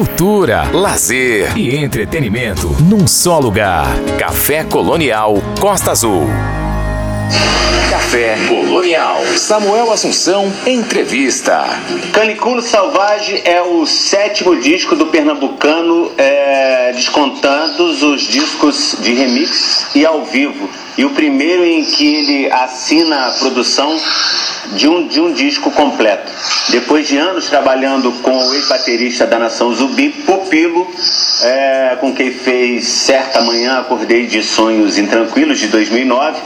cultura, lazer e entretenimento num só lugar. Café Colonial Costa Azul. Café Colonial. Samuel Assunção, entrevista. Caniculo Salvage é o sétimo disco do pernambucano, é, descontando os discos de remix e ao vivo. E o primeiro em que ele assina a produção de um, de um disco completo. Depois de anos trabalhando com o ex-baterista da Nação Zumbi, Pupilo, é, com quem fez Certa Manhã Acordei de Sonhos Intranquilos, de 2009,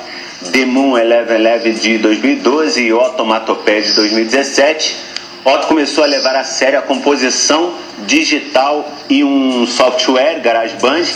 The Moon Eleven Eleven, de 2012 e Otomatopé, de 2017. Otto começou a levar a sério a composição digital e um software, GarageBand,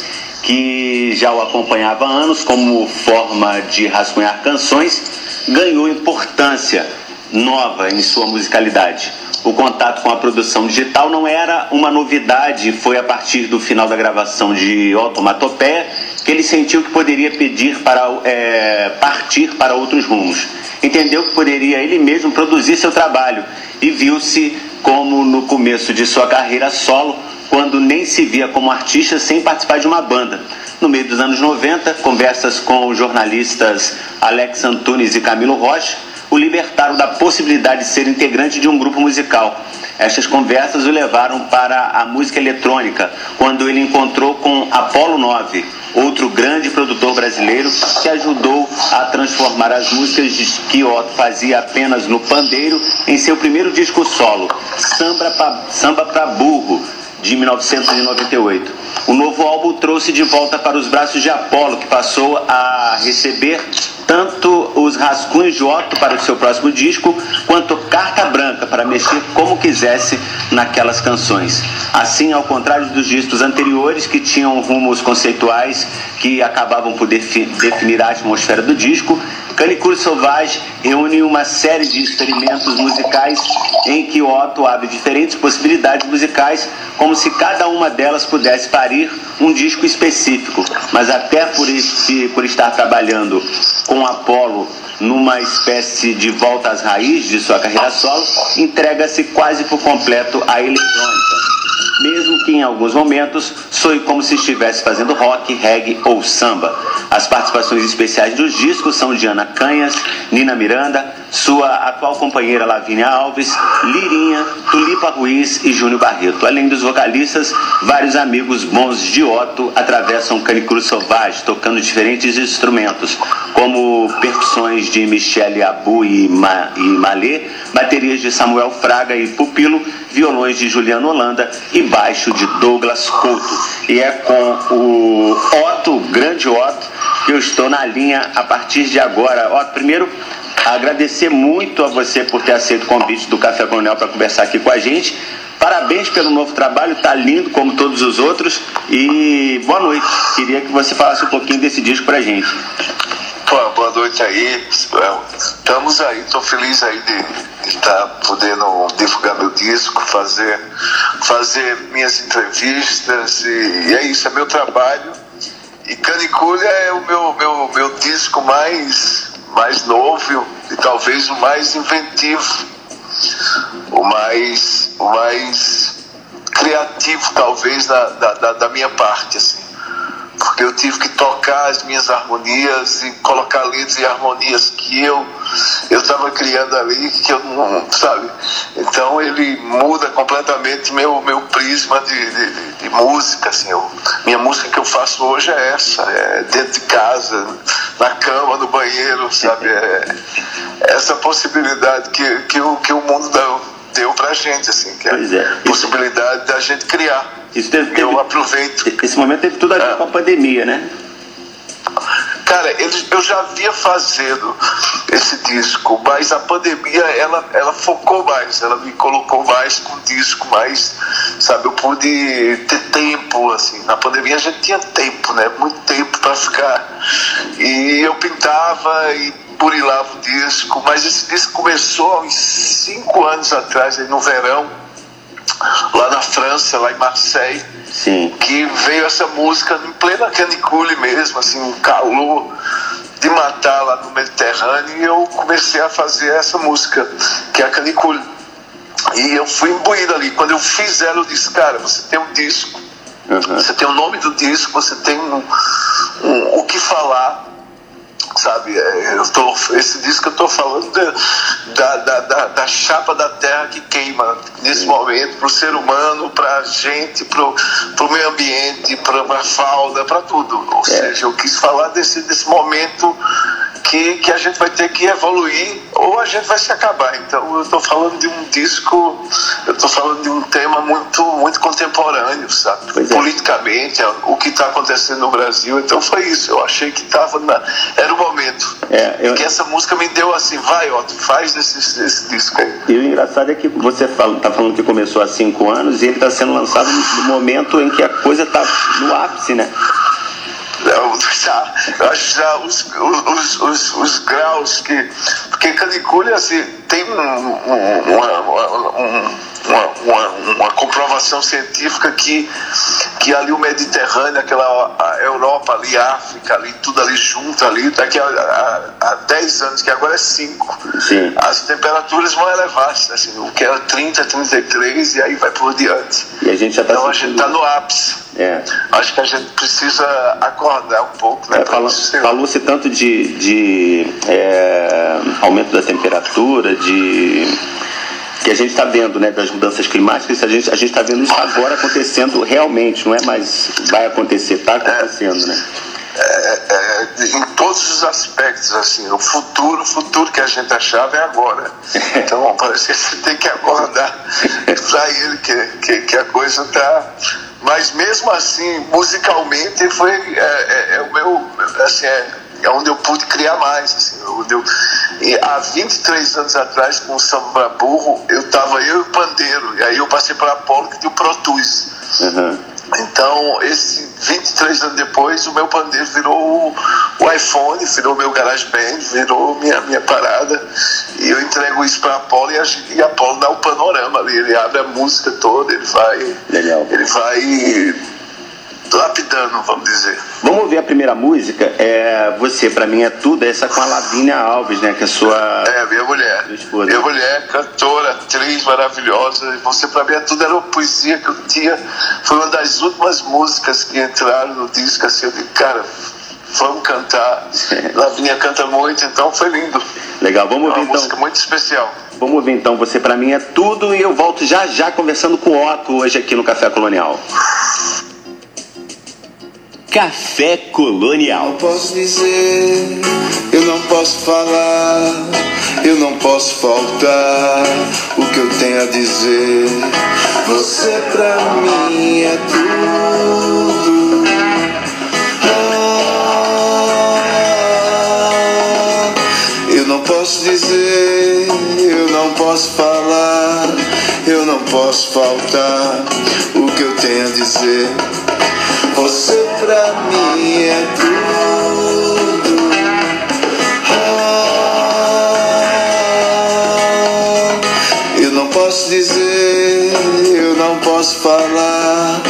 que já o acompanhava há anos como forma de rascunhar canções, ganhou importância nova em sua musicalidade. O contato com a produção digital não era uma novidade, foi a partir do final da gravação de Automatopeia que ele sentiu que poderia pedir para é, partir para outros rumos. Entendeu que poderia ele mesmo produzir seu trabalho e viu-se como no começo de sua carreira solo, quando nem se via como artista sem participar de uma banda. No meio dos anos 90, conversas com os jornalistas Alex Antunes e Camilo Rocha o libertaram da possibilidade de ser integrante de um grupo musical. Estas conversas o levaram para a música eletrônica, quando ele encontrou com Apollo 9, outro grande produtor brasileiro que ajudou a transformar as músicas que Otto fazia apenas no pandeiro em seu primeiro disco solo, Samba pra, Samba Burro, de 1998. O novo álbum trouxe de volta para os braços de Apollo, que passou a receber tanto os rascunhos de Otto para o seu próximo disco, quanto carta branca para mexer como quisesse naquelas canções. Assim, ao contrário dos discos anteriores, que tinham rumos conceituais que acabavam por definir a atmosfera do disco, Canicure Sauvage reúne uma série de experimentos musicais em que Otto abre diferentes possibilidades musicais, como se cada uma delas pudesse parir um disco específico. Mas até por, este, por estar trabalhando com Apollo numa espécie de volta às raízes de sua carreira solo, entrega-se quase por completo à eletrônica mesmo que em alguns momentos soe como se estivesse fazendo rock, reggae ou samba. As participações especiais dos discos são de Ana Canhas, Nina Miranda, sua atual companheira Lavínia Alves, Lirinha, Tulipa Ruiz e Júnior Barreto. Além dos vocalistas, vários amigos bons de Otto atravessam Canicru Sauvage, tocando diferentes instrumentos, como percussões de Michele Abu e, Ma e Malê, baterias de Samuel Fraga e Pupilo, violões de Juliano Holanda e baixo de Douglas Couto. E é com o Otto, grande Otto, que eu estou na linha a partir de agora. Otto, primeiro agradecer muito a você por ter aceito o convite do Café Coronel para conversar aqui com a gente. Parabéns pelo novo trabalho, tá lindo como todos os outros. E boa noite. Queria que você falasse um pouquinho desse disco pra gente. Pô, boa noite aí. Estamos aí, estou feliz aí de estar tá podendo divulgar meu disco, fazer, fazer minhas entrevistas e, e é isso, é meu trabalho. E Canicúlia é o meu, meu, meu disco mais, mais novo e talvez o mais inventivo, o mais, o mais criativo talvez da, da, da minha parte. Assim porque eu tive que tocar as minhas harmonias e colocar letras e harmonias que eu eu estava criando ali que eu não sabe? Então ele muda completamente meu meu prisma de, de, de música assim. Eu, minha música que eu faço hoje é essa é dentro de casa na cama no banheiro sabe? É, é essa possibilidade que que o que o mundo dá deu pra gente, assim, que é a é. possibilidade da gente criar. Isso teve, teve, eu aproveito. Esse momento teve tudo a ver é. com a pandemia, né? Cara, eu já vinha fazendo esse disco, mas a pandemia ela, ela focou mais, ela me colocou mais com o disco, mais, sabe, eu pude ter tempo, assim. Na pandemia a gente tinha tempo, né? Muito tempo para ficar. E eu pintava e burilava o disco, mas esse disco começou há uns cinco anos atrás, no verão, lá na França, lá em Marseille, Sim. que veio essa música em plena canicule mesmo, assim, um calor de matar lá no Mediterrâneo, e eu comecei a fazer essa música, que é a canicule. E eu fui imbuído ali. Quando eu fiz ela, eu disse, cara, você tem um disco, uhum. você tem o nome do disco, você tem um, um, o que falar sabe? É, eu tô, esse disco eu estou falando da, da, da, da, chapa da terra que queima nesse momento para o ser humano, para a gente, para o meio ambiente, para a fauna, para tudo. Ou é. seja, eu quis falar desse, desse momento que, que a gente vai ter que evoluir ou a gente vai se acabar. Então eu estou falando de um disco, eu estou falando de um tema muito, muito contemporâneo, sabe? É. Politicamente, o que está acontecendo no Brasil. Então foi isso. Eu achei que tava na, era o momento. É, eu... E que essa música me deu assim, vai, Otto, faz esse, esse disco aí. E o engraçado é que você está falando que começou há cinco anos e ele está sendo lançado no momento em que a coisa está no ápice, né? Já, acho já os, os, os, os, graus que. Porque Canicule assim, tem um, um, uma, uma, uma, uma, comprovação científica que, que ali o Mediterrâneo, aquela Europa ali, África ali, tudo ali junto ali, daqui a, a, a 10 anos, que agora é 5, as temperaturas vão elevar-se, assim, o que era 30, 33 e aí vai por diante. E a gente já tá então a gente está no ápice. É. Acho que a gente precisa acordar um pouco. Né, é, Falou-se tanto de, de é, aumento da temperatura, de que a gente está vendo, né, das mudanças climáticas, a gente a está vendo isso agora acontecendo realmente, não é mais vai acontecer, está acontecendo, né? É, é, em todos os aspectos, assim, o futuro, o futuro que a gente achava é agora. Então parece que gente tem que acordar para ele que, que, que a coisa está mas mesmo assim, musicalmente, foi é, é, é o meu, assim, é, é, onde eu pude criar mais. Assim, eu, e há 23 anos atrás, com o Samba Burro, eu estava eu e o Pandeiro, e aí eu passei para a Apolo que deu Tools. Uhum. Então, esse 23 anos depois, o meu pandeiro virou o, iPhone, virou meu GarageBand, virou minha, minha parada. E eu entrego isso para a Apollo e a, e a Apollo dá o panorama ali. Ele abre a música toda, ele vai. Legal. Ele vai lapidando, vamos dizer. Vamos ver a primeira música. É, você, para mim, é tudo. Essa com a Lavínia Alves, né? Que é sua. É, minha mulher. Minha mulher, cantora, atriz maravilhosa. Você, para mim, é tudo. Era uma poesia que eu tinha. Foi uma das últimas músicas que entraram no disco. Assim, eu disse, cara, vamos cantar. Lavínia canta muito, então foi lindo. Legal, vamos é uma então. música muito especial. Vamos ver então, você para mim é tudo e eu volto já já conversando com o Otto hoje aqui no Café Colonial. Café Colonial. Não posso dizer, eu não posso falar, eu não posso faltar o que eu tenho a dizer. Você pra mim é tudo. Ah, eu não posso dizer, eu não posso falar, eu não posso faltar o que eu tenho a dizer. Você pra mim é tudo. Ah, eu não posso dizer, eu não posso falar,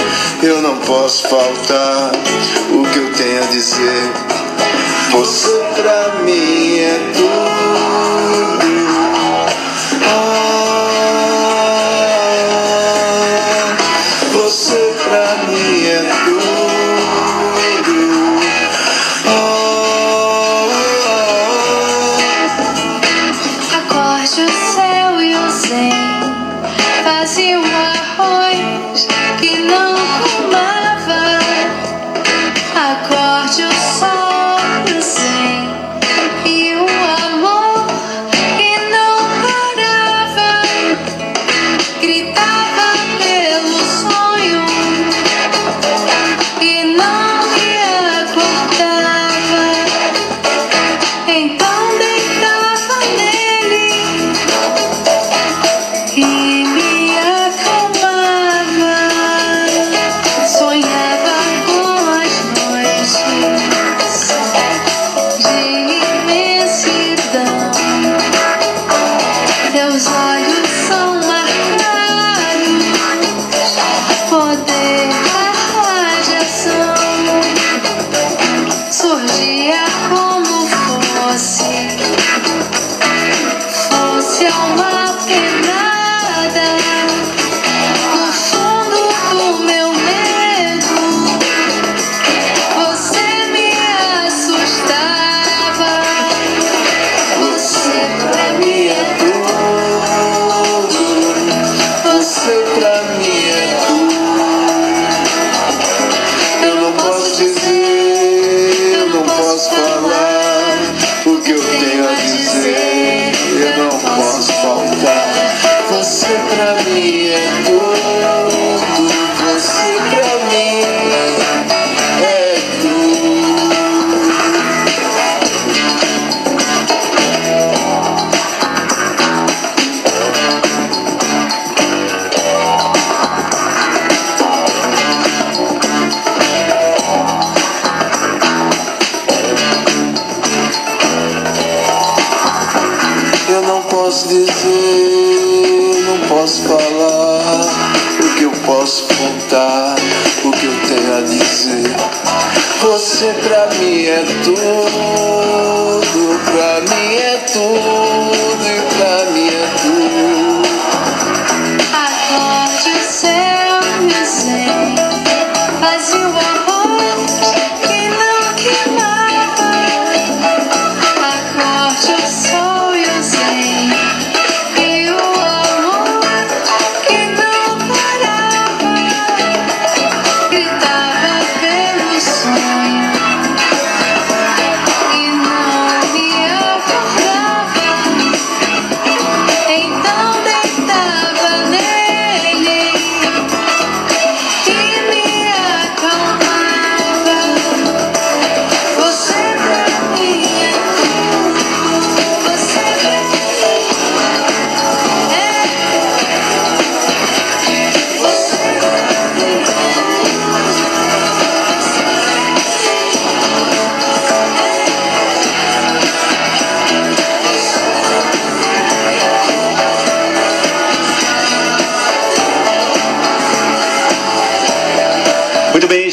eu não posso faltar o que eu tenho a dizer. Você pra mim é tudo.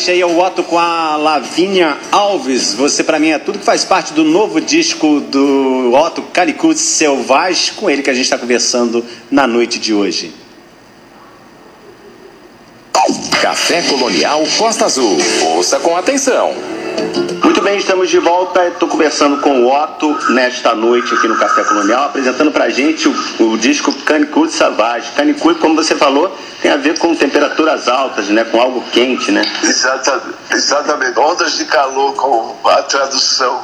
Esse aí é o Otto com a Lavínia Alves. Você pra mim é tudo que faz parte do novo disco do Otto Calicut Selvagem, com ele que a gente está conversando na noite de hoje. Café Colonial Costa Azul. Ouça com atenção. Muito bem, estamos de volta. Estou conversando com o Otto nesta noite aqui no Café Colonial, apresentando pra gente o, o disco Canicule Savage. Canicule, como você falou, tem a ver com temperaturas altas, né? Com algo quente, né? Exata, exatamente. Ondas de calor, com a tradução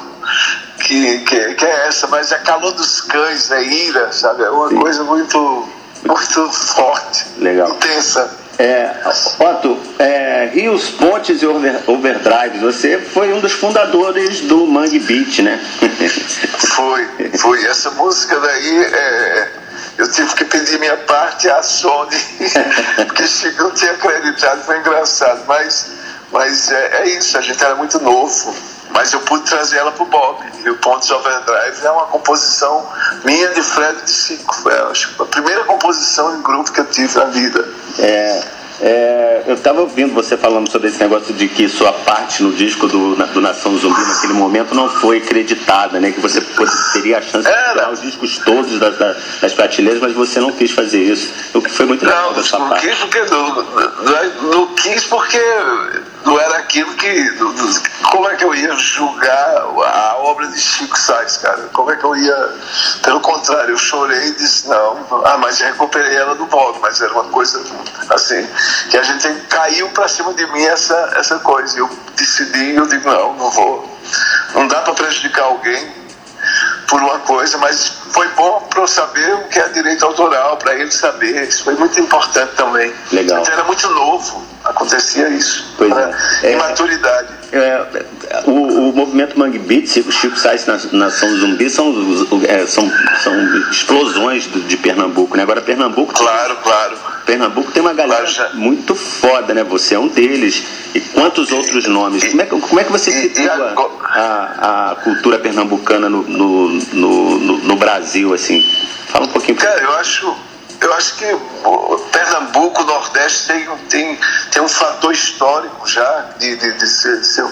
que, que, que é essa, mas é calor dos cães, é ira, sabe? É uma Sim. coisa muito, muito forte, Legal. intensa. É, Otto, é, Rios, Pontes e over, Overdrive, você foi um dos fundadores do Mangue Beat, né? Foi, foi. Essa música daí, é, eu tive que pedir minha parte à Sony, porque Chico não tinha acreditado, foi engraçado. Mas, mas é, é isso, a gente era muito novo. Mas eu pude trazer ela pro Bob. E o Pontes Overdrive é uma composição minha de Fred de Chico. Foi acho, a primeira composição em grupo que eu tive na vida. É, é, eu estava ouvindo você falando sobre esse negócio de que sua parte no disco do, do Nação Zumbi naquele momento não foi acreditada, né? Que você teria a chance de Era. tirar os discos todos das, das, das prateleiras, mas você não quis fazer isso. O que foi muito legal Não, da sua não parte. quis porque não, não, não quis porque não era aquilo que. Como é que eu ia julgar a obra de Chico Sainz, cara? Como é que eu ia. Pelo contrário, eu chorei e disse, não, ah, mas já recuperei ela do Bob, mas era uma coisa assim, que a gente caiu pra cima de mim essa, essa coisa. Eu decidi, eu digo, não, não vou. Não dá pra prejudicar alguém por uma coisa, mas foi bom para eu saber o que é direito autoral, para ele saber. Isso foi muito importante também. Legal. Gente era muito novo, acontecia isso. Pois né? é. É. Imaturidade. É, o, o movimento Mangue Beats, o Chico Sainz na Nação Zumbi são, é, são, são explosões do- de Pernambuco, né? Agora Pernambuco Claro, claro. Pernambuco tem uma galera Claro, muito foda, né? Você é um deles. E quantos outros nomes? Como é que, como é que você E- e situa agora- a, a cultura pernambucana no, no, no, no- no Brasil, assim? Fala um pouquinho. pra- Cara, eu acho, eu acho que Pernambuco, Nordeste tem, tem, tem um fator histórico já de, de, de ser, ser,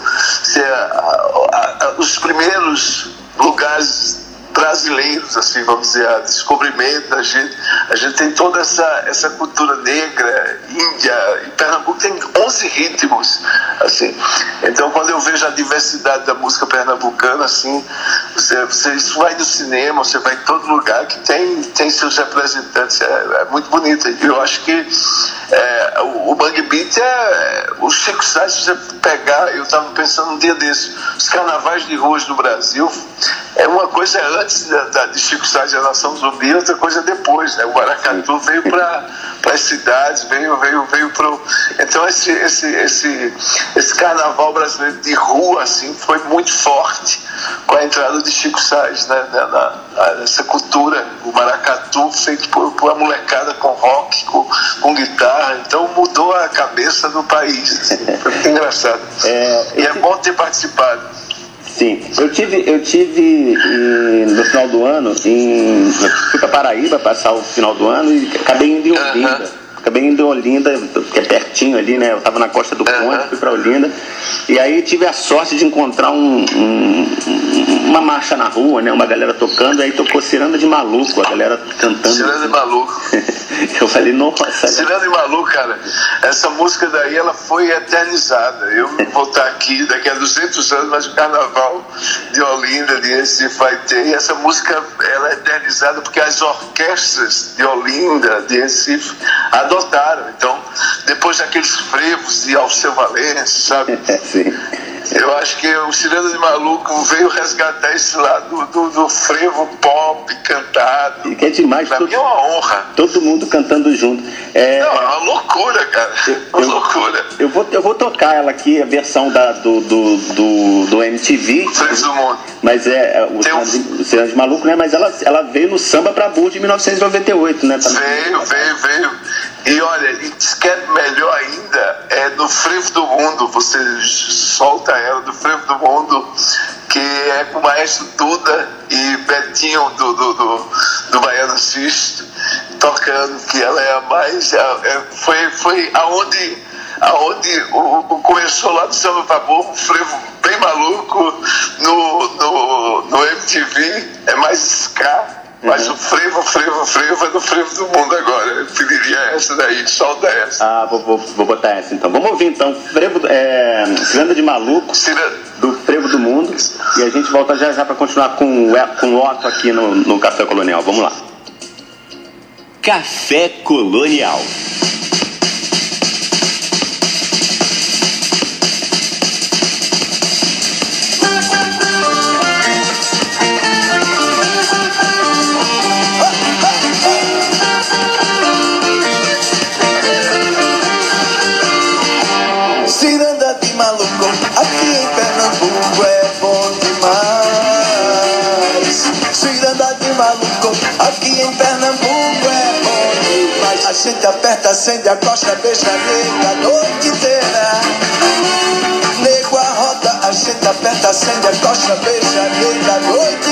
ser a- a- a- os primeiros lugares brasileiros, assim, vamos dizer, a descobrimento da gente. A gente tem toda essa, essa cultura negra, índia, e Pernambuco tem 11 ritmos, assim. Então, quando eu vejo a diversidade da música pernambucana, assim, você, você isso vai no cinema, você vai em todo lugar que tem, tem seus representantes, é, é muito bonito. E eu acho que é, o, o Bang Beat é. O Chico se você pegar, eu estava pensando um dia desse, os carnavais de ruas no Brasil é uma coisa antes da, da- de Chico e a Nação Zumbi, outra coisa depois, né? O Maracatu veio para as cidades, veio, veio, veio para Então esse, esse, esse, esse carnaval brasileiro de rua assim foi muito forte com a entrada de Chico Sainz né? na, na- nessa cultura, o maracatu feito por, por uma molecada com rock, com, com guitarra, então mudou a cabeça do país. assim. Foi muito engraçado. É, e é bom ter participado. Sim, eu tive, eu tive em- no final do ano, em, fui para Paraíba passar o final do ano e acabei indo em. Olinda. Acabei indo em Olinda, que é pertinho ali, né? Eu tava na costa do. Conde, fui pra Olinda. E aí tive a sorte de encontrar um- um- uma marcha na rua, né? Uma galera tocando, aí tocou Ciranda de Maluco, a galera cantando. Ciranda de Maluco. Eu falei, nossa, Ciranda de Maluco, cara, essa música daí ela foi eternizada. Eu vou estar aqui daqui a 200 anos, mas o carnaval de Olinda, de Recife vai ter. E essa música ela é eternizada porque as orquestras de Olinda, de Recife, adotaram. Então, depois daqueles frevos de Alceu Valença, sabe? Eu acho que o Ciranda de Maluco veio resgatar esse lado do, do frevo pop cantado. E que é demais, Pra todo, mim é uma honra. todo mundo cantando junto. É, Não, é uma loucura, cara. É uma Eu- loucura. eu, vou, eu vou tocar ela aqui, a versão da, do, do, do, do MTV. Frente do mundo. Mas é, é, o Tem um- Ciranda de- Maluco, né? Mas ela, ela veio no samba pra burro de 1998, né? Veio, veio, veio. E olha, e que é melhor ainda é no Frevo do Mundo. Você solta ela do Frevo do Mundo, que é com o Maestro Duda e Betinho do, do, do, do Baiano Assiste, tocando, que ela é a mais. a- é- foi, foi aonde, aonde o, o começou lá do Samba pra Burro, um frevo bem maluco, no, no, no MTV, é mais ska. Mas o frevo, frevo, frevo é do frevo do mundo agora. Eu pediria essa daí, solta essa. Ah, vou, vou, vou botar essa então. Vamos ouvir então. Frevo, é, Ciranda de Maluco, Cira- do Frevo do Mundo. E a gente volta já já pra continuar com, o com o Otto aqui no, no Café Colonial. Vamos lá. Café Colonial. Aqui em Pernambuco é bom demais. A gente aperta, acende a costa, beija nega a noite inteira. Nego a roda, a gente aperta, acende a costa, beija nega a noite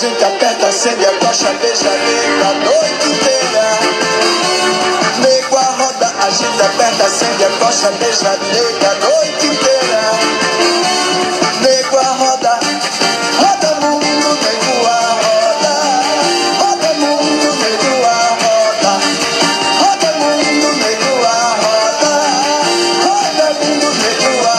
gente aperta, acende a tocha, beija nega a noite inteira. Nego a roda, a gente aperta, acende a tocha, beija nega a noite inteira. Nego a roda, roda mundo, nego a roda. Roda mundo, nego a roda. Roda mundo, nego a roda. Roda mundo, nego a roda.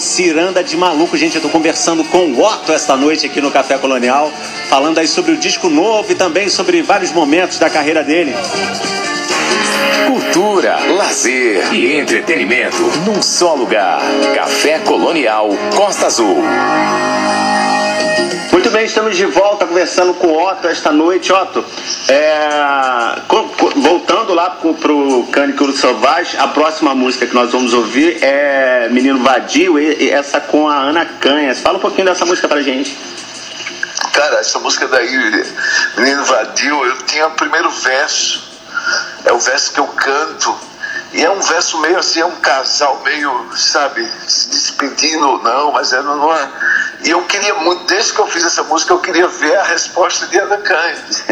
Ciranda de Maluco. Gente, eu tô conversando com o Otto esta noite aqui no Café Colonial, falando aí sobre o disco novo e também sobre vários momentos da carreira dele. Cultura, lazer e entretenimento num só lugar. Café Colonial Costa Azul. Muito bem, estamos de volta conversando com o Otto esta noite. Otto, é, voltando lá pro, pro Cânico Sauvage, a próxima música que nós vamos ouvir é Menino Vadio, e, e essa com a Ana Canhas. Fala um pouquinho dessa música pra gente. Cara, essa música daí, Menino Vadio, eu tinha o primeiro verso. É o verso que eu canto. E é um verso meio assim, é um casal meio, sabe, se despedindo ou não, mas é numa. E eu queria muito, desde que eu fiz essa música, eu queria ver a resposta de Ana Canhas.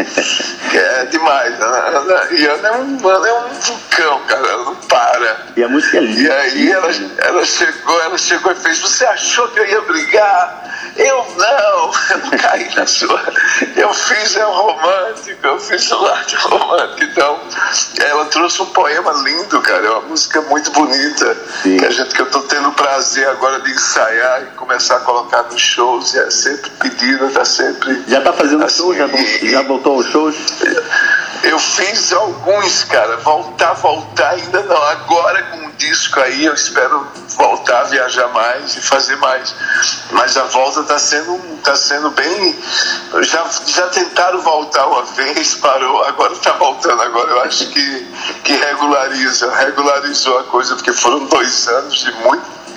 que é demais. Ana, Ana, e Ana é, um, Ana é um vulcão, cara, ela não para. E a música é linda. E aí ela, ela chegou, ela chegou e fez, você achou que eu ia brigar? Eu não, eu não caí na sua. Eu fiz é um romântico, eu fiz um arte romântico. Então, ela trouxe um poema lindo, cara. É uma música muito bonita. Sim. Que a gente que eu tô tendo o prazer agora de ensaiar e começar a colocar nos shows. É sempre pedida, tá sempre. Já tá fazendo assim, show? Já, e- já voltou aos shows? eu fiz alguns, cara. Voltar, voltar ainda não. Agora com o disco aí, eu espero voltar a viajar mais e fazer mais. Mas a volta tá sendo, tá sendo bem. Já, já tentaram voltar uma vez, parou, agora tá voltando. Agora eu acho que, que regulariza, regularizou a coisa, porque foram dois anos de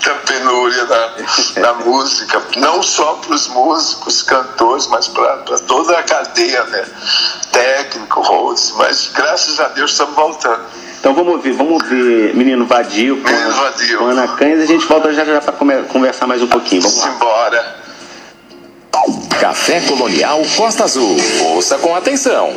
muita penúria na, na música, não só para os músicos, cantores, mas para toda a cadeia, né? Técnico, host, mas graças a Deus estamos voltando. Então vamos ouvir, vamos ouvir Menino Vadio com, Menino Vadio. com Ana Canhas e a gente volta já já pra come- conversar mais um pouquinho. Vamos lá. Simbora. Café Colonial Costa Azul. Ouça com atenção.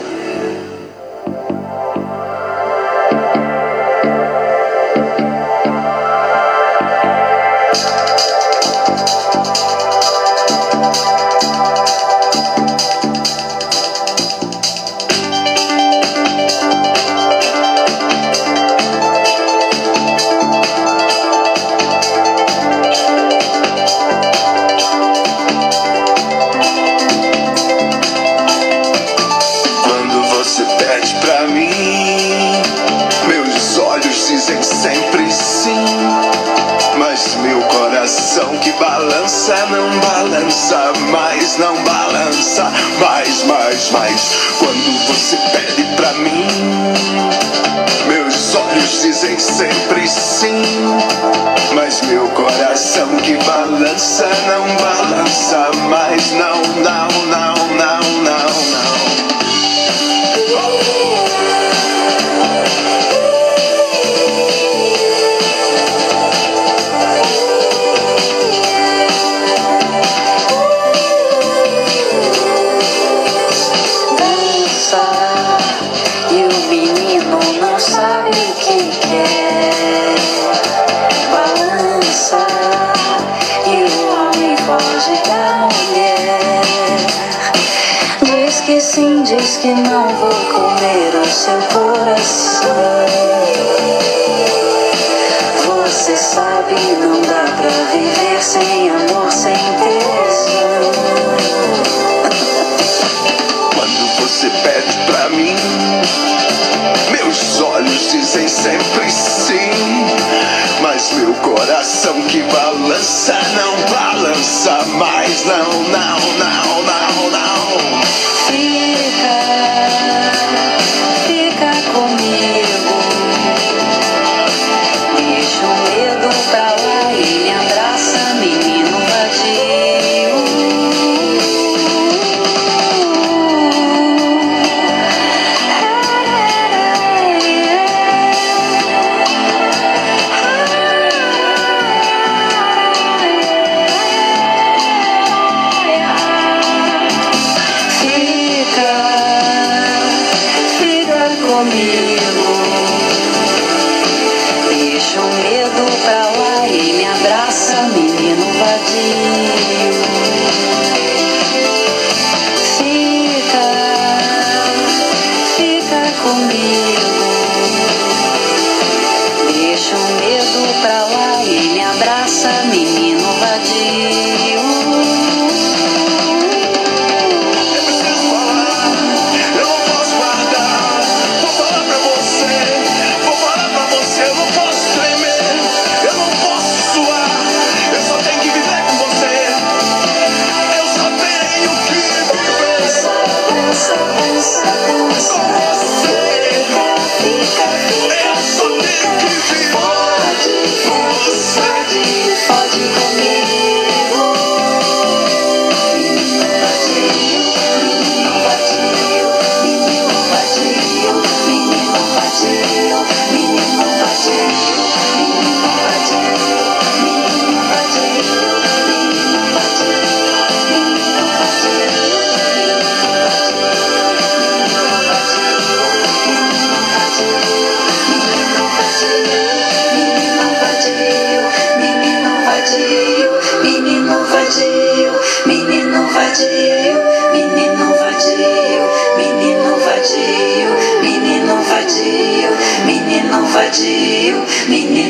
Coração que balança, não balança mais, não balança mais, mais, mais. Quando você pede pra mim, meus olhos dizem sempre sim. Mas meu coração que balança, não balança mais, não, não, não, não, não, não. Que não vou comer o seu coração. Você sabe, não dá pra viver sem amor, sem tesão. Quando você pede pra mim, meus olhos dizem sempre sim. Mas meu coração que balança, não balança mais, não, não, não, não, não.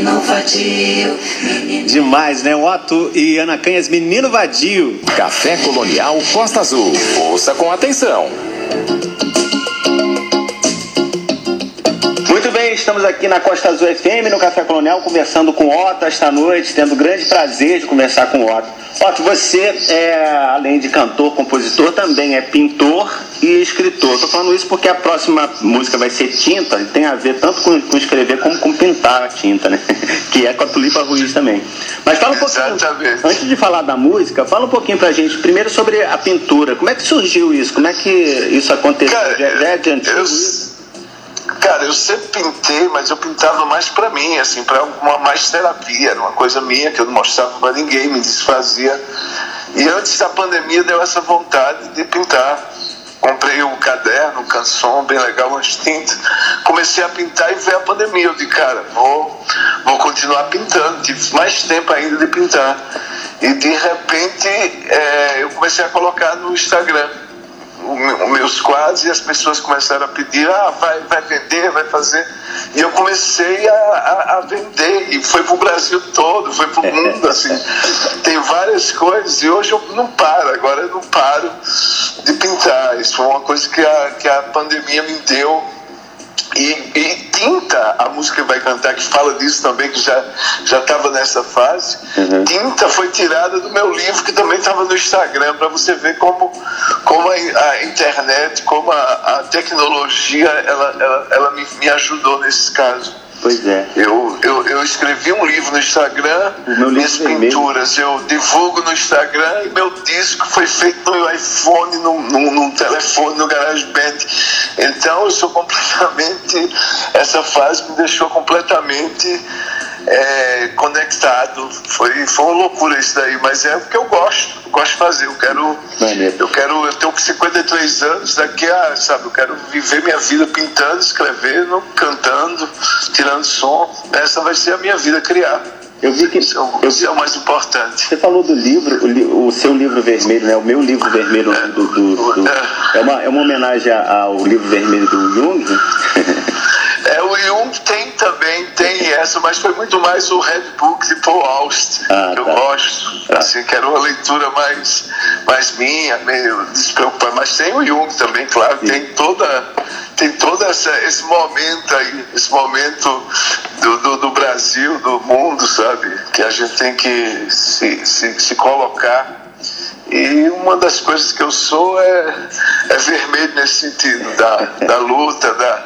Menino vadio, menino Demais, né? Otto e Ana Canhas, Menino Vadio. Café Colonial Costa Azul. Ouça com atenção. Estamos aqui na Costa Azul FM, no Café Colonial, conversando com Otto esta noite, tendo o grande prazer de conversar com Otto. Otto, você, é, além de cantor, compositor, também é pintor e escritor. Estou falando isso porque a próxima música vai ser Tinta, e tem a ver tanto com, com escrever como com pintar a tinta, né? Que é com a Tulipa Ruiz também. Mas fala um pouquinho, Exatamente. antes de falar da música, fala um pouquinho pra gente, primeiro sobre a pintura. Como é que surgiu isso? Como é que isso aconteceu? Cara, já, já é de antigo eu, isso? Cara, eu sempre pintei, mas eu pintava mais pra mim, assim, para uma mais terapia, era uma coisa minha que eu não mostrava pra ninguém, me desfazia. E antes da pandemia deu essa vontade de pintar. Comprei um caderno, um canção bem legal, umas tintas. Comecei a pintar e veio a pandemia. Eu disse, cara, vou, vou continuar pintando. Tive mais tempo ainda de pintar. E de repente eh, eu comecei a colocar no Instagram os meus quadros e as pessoas começaram a pedir, ah, vai, vai vender, vai fazer. E eu comecei a, a, a vender, e foi pro Brasil todo, foi pro mundo, assim. Tem várias coisas, e hoje eu não paro, agora eu não paro de pintar. Isso foi uma coisa que a, que a pandemia me deu. E, e Tinta, a música que vai cantar, que fala disso também, que já já estava nessa fase. Tinta foi tirada do meu livro, que também estava no Instagram, para você ver como, como a, a internet, como a, a tecnologia, ela, ela, ela me, me ajudou nesse caso. Pois é. Eu, eu, eu escrevi um livro no Instagram, livro minhas vermelho. pinturas eu divulgo no Instagram e meu disco foi feito no iPhone, no, no, no telefone, no GarageBand. Então eu sou completamente. Essa fase me deixou completamente é, conectado. Foi, foi uma loucura isso daí, mas é o que eu gosto, eu gosto de fazer. Eu quero. Maneiro. Eu quero, eu tenho 53 anos, daqui a, sabe, eu quero viver minha vida pintando, escrevendo, cantando, tirando som. Essa vai ser a minha vida, criar. Eu vi que. Isso é o, Eu isso vi, é o mais importante. você falou do livro, o, li- o seu livro vermelho, né? O meu livro vermelho do. do- do- é, uma, é uma homenagem ao livro vermelho do Jung. É, o Jung tem também, tem essa, mas foi muito mais o Red Book de Paul Auster, Ah, que eu tá. gosto. Tá. Assim, que era uma leitura mais, mais minha, meio despreocupada. Mas tem o Jung também, claro, tem toda, tem todo essa, esse momento aí, esse momento do, do, do Brasil, do mundo, sabe? Que a gente tem que se, se, se colocar. E uma das coisas que eu sou é, é vermelho nesse sentido, da, da luta, da,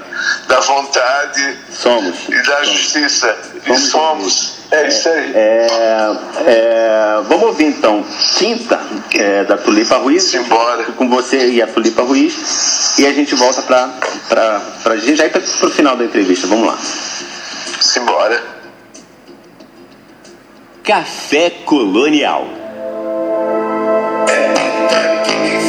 da vontade Somos. e da justiça. E Somos somos. É isso aí. É, é, vamos ouvir então Tinta, é da Tulipa Ruiz. Simbora. Com você e a Tulipa Ruiz. E a gente volta para pra gente já ir para o final da entrevista. Vamos lá. Simbora. Café Colonial. que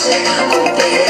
Samuel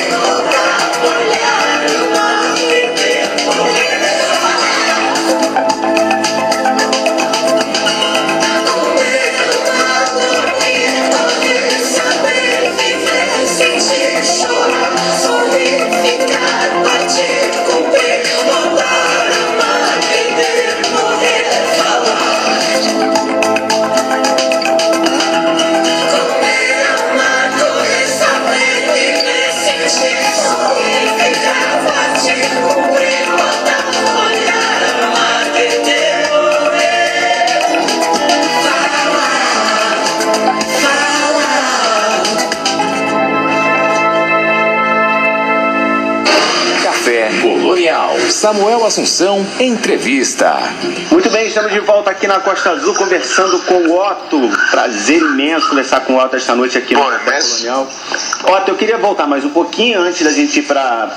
Assunção, entrevista. Muito bem, estamos de volta aqui na Costa Azul conversando com o Otto. Prazer imenso conversar com o Otto esta noite aqui no Café Colonial. Otto, eu queria voltar mais um pouquinho antes da gente ir para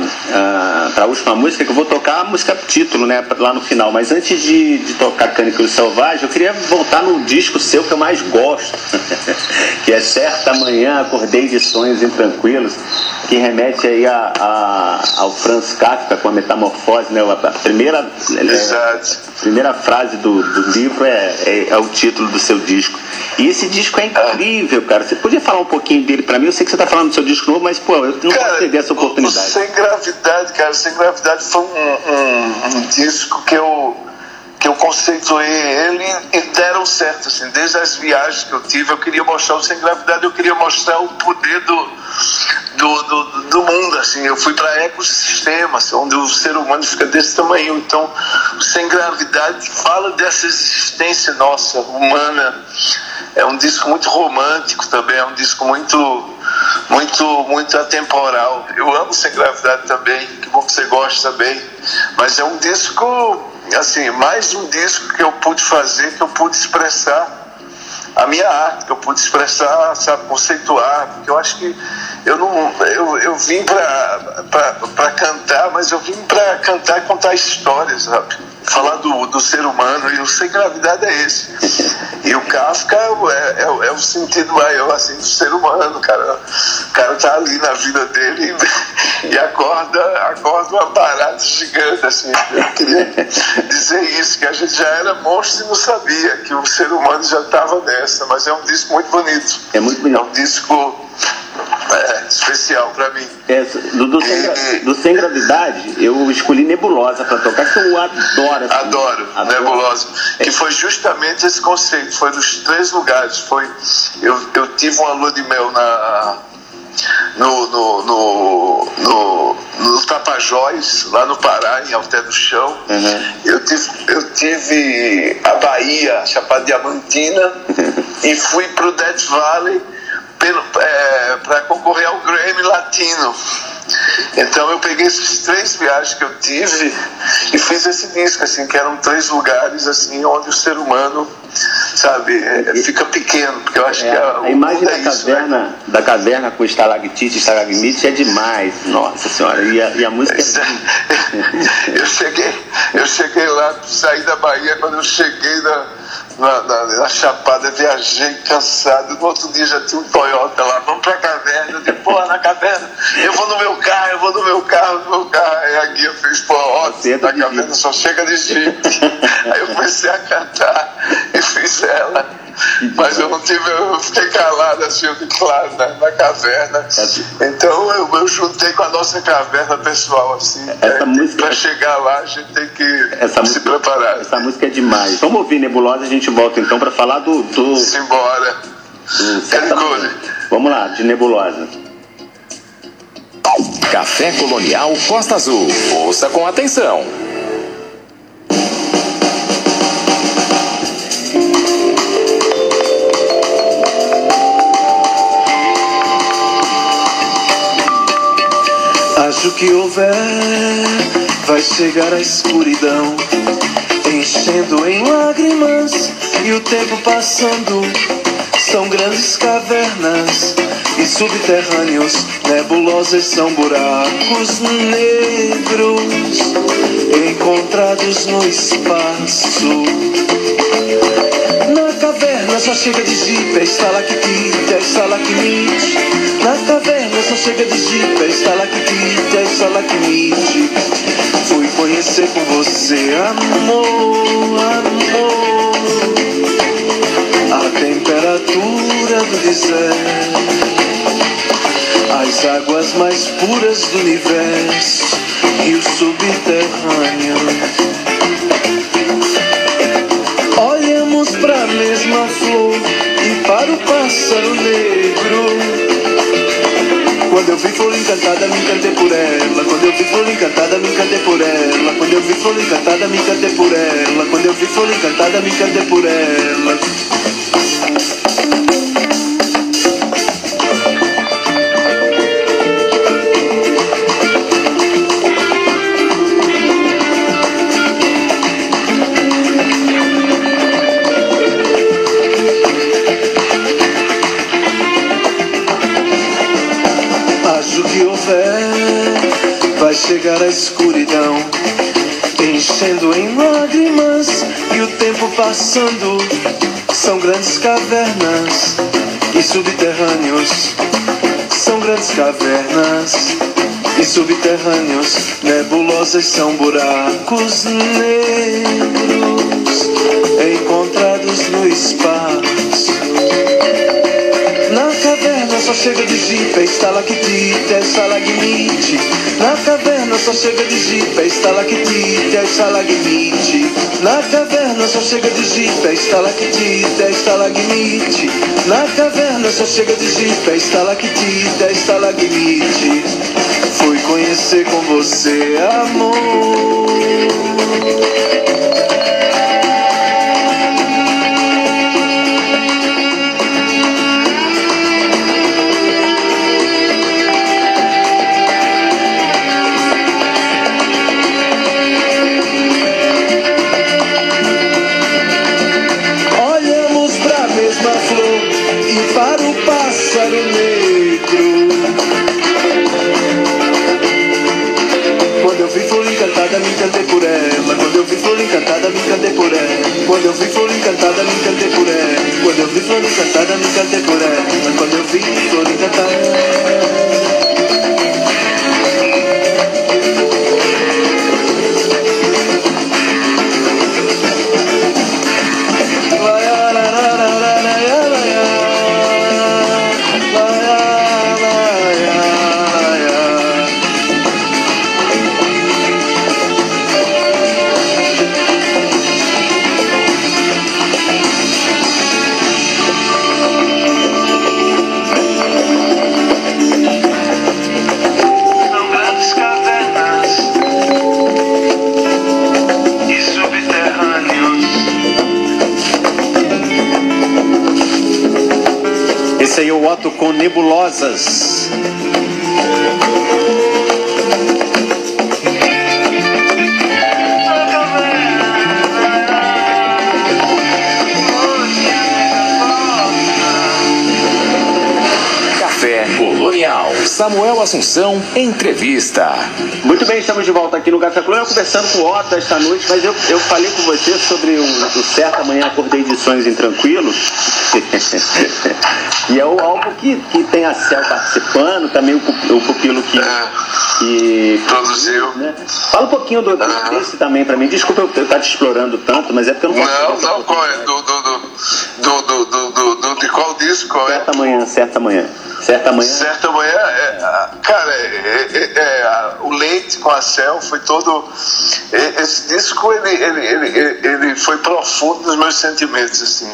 uh, a última música, que eu vou tocar a música título, né, lá no final. Mas antes de, de tocar Cânico Selvagem, eu queria voltar no disco seu que eu mais gosto, que é Certa Manhã Acordei de Sonhos Intranquilos que remete aí a, a, ao Franz Kafka com a metamorfose, né? A primeira, Exato. a primeira frase do, do livro é, é, é, o título do seu disco. E esse disco é incrível, cara. Você podia falar um pouquinho dele para mim? Eu sei que você tá falando do seu disco novo, mas, pô, eu não cara, posso perder essa oportunidade. Sem Gravidade, cara, Sem Gravidade foi um, um, um disco que eu que eu conceituei ele e deram certo, assim, desde as viagens que eu tive, eu queria mostrar o Sem Gravidade, eu queria mostrar o poder do, do, do, do mundo, assim, eu fui para ecossistemas, onde o ser humano fica desse tamanho, então, o Sem Gravidade fala dessa existência nossa, humana, é um disco muito romântico também, é um disco muito, muito, muito atemporal, eu amo Sem Gravidade também, que bom que você gosta também, mas é um disco assim, mais um disco que eu pude fazer, que eu pude expressar a minha arte, que eu pude expressar, sabe, conceituar, porque eu acho que eu não eu, eu vim para cantar, mas eu vim para cantar e contar histórias, sabe? Falar do, do ser humano, e o sem gravidade é esse. E o Kafka é, é, é, o sentido maior assim, do ser humano, cara. O cara tá ali na vida dele e, e acorda, acorda uma parada gigante, assim. Eu queria dizer isso, que a gente já era monstro e não sabia, que o ser humano já estava nessa, mas é um disco muito bonito. É muito bonito. É um disco é, especial para mim. É, do, do, sem, do, Sem, Gravidade, eu escolhi Nebulosa para tocar, que eu adoro. Assim, adoro, adoro, Nebulosa. É. Que foi justamente esse conceito, foi dos três lugares. Foi, eu, eu tive uma lua de mel na, no, no, no, no, no Tapajós, lá no Pará, em Alté do Chão. Uhum. Eu, tive, eu tive a Bahia, Chapada Diamantina, e fui para o Death Valley é, para concorrer ao Grammy Latino. Então eu peguei esses três viagens que eu tive e fiz esse disco, assim, que eram três lugares assim onde o ser humano, sabe, é, fica pequeno, porque eu acho É, que a, a imagem da é isso, né? caverna, da caverna com estalactite e estalagmite é demais, nossa senhora. E a, e a música é eu cheguei, eu cheguei lá, saí da Bahia, quando eu cheguei na, na, na- na Chapada, viajei cansado. No outro dia já tinha um Toyota lá, vamos pra caverna, eu disse, porra, na caverna, eu vou no meu carro, eu vou no meu carro, no meu carro. Aí a guia fez, pô, ó, Senta na caverna só chega de jeito. Aí eu comecei a cantar e fiz ela. Mas eu não tive, eu fiquei calado assim, eu claro, né, na caverna. Então eu, eu juntei com a nossa caverna pessoal, assim. Essa é, música- Pra chegar lá a gente tem que essa se música, preparar. essa música é demais. Vamos ouvir Nebulosa, a gente volta então para falar do, do, Simbora. do. Vamos lá, de Nebulosa. Café Colonial Costa Azul. Ouça com atenção. Acho que houver, vai chegar a escuridão, enchendo em lágrimas e o tempo passando. São grandes cavernas e subterrâneos, nebulosas são buracos negros encontrados no espaço. Na caverna só chega de jipe, é estalactite, é estalagmite. Na caverna só chega de jipe, é estalactite, é estalagmite. Fui conhecer com você, amor, amor. A temperatura do deserto, as águas mais puras do universo e o subterrâneo. Olhamos pra mesma flor e para o pássaro negro. Quando eu vi flor encantada, me encantei por ela. Quando eu vi flor encantada, me encantei por ela. Quando eu vi flor encantada, me encantei por ela. Quando eu vi flor encantada, me encantei por ela. Cavernas e subterrâneos. São grandes cavernas e subterrâneos. Nebulosas são buracos negros encontrados no espaço. Chega de jipe, é estalactite, é estalagmite. Na caverna só chega de jipe, é estalactite, é estalagmite. Na caverna só chega de jipe, é estalactite, é estalagmite. Na caverna só chega de jipe, é estalactite, é estalagmite. Fui conhecer com você, amor. Quando eu vi flor nebulosas. Café Colonial. Samuel Assunção, entrevista. Muito bem, estamos de volta aqui no Café Colonial conversando com o Otto esta noite, mas eu, eu falei com você sobre o, o Certa Amanhã Acordei de Sonhos Intranquilos. E é o álbum que, que tem a Cel participando, também o, o Pupilo que, que Produziu. né? Fala um pouquinho do, desse também pra mim. Desculpa eu estar te explorando tanto, mas é porque eu não Não, não, qual é? Do, do, do, do, do, do, do, de qual disco? Qual é? Certa manhã, certa manhã. Certa manhã. Certa manhã, é, cara, é, é, é, o Leite com a Cel foi todo. é, Esse disco ele, ele, ele, ele- ele foi profundo nos meus sentimentos, assim.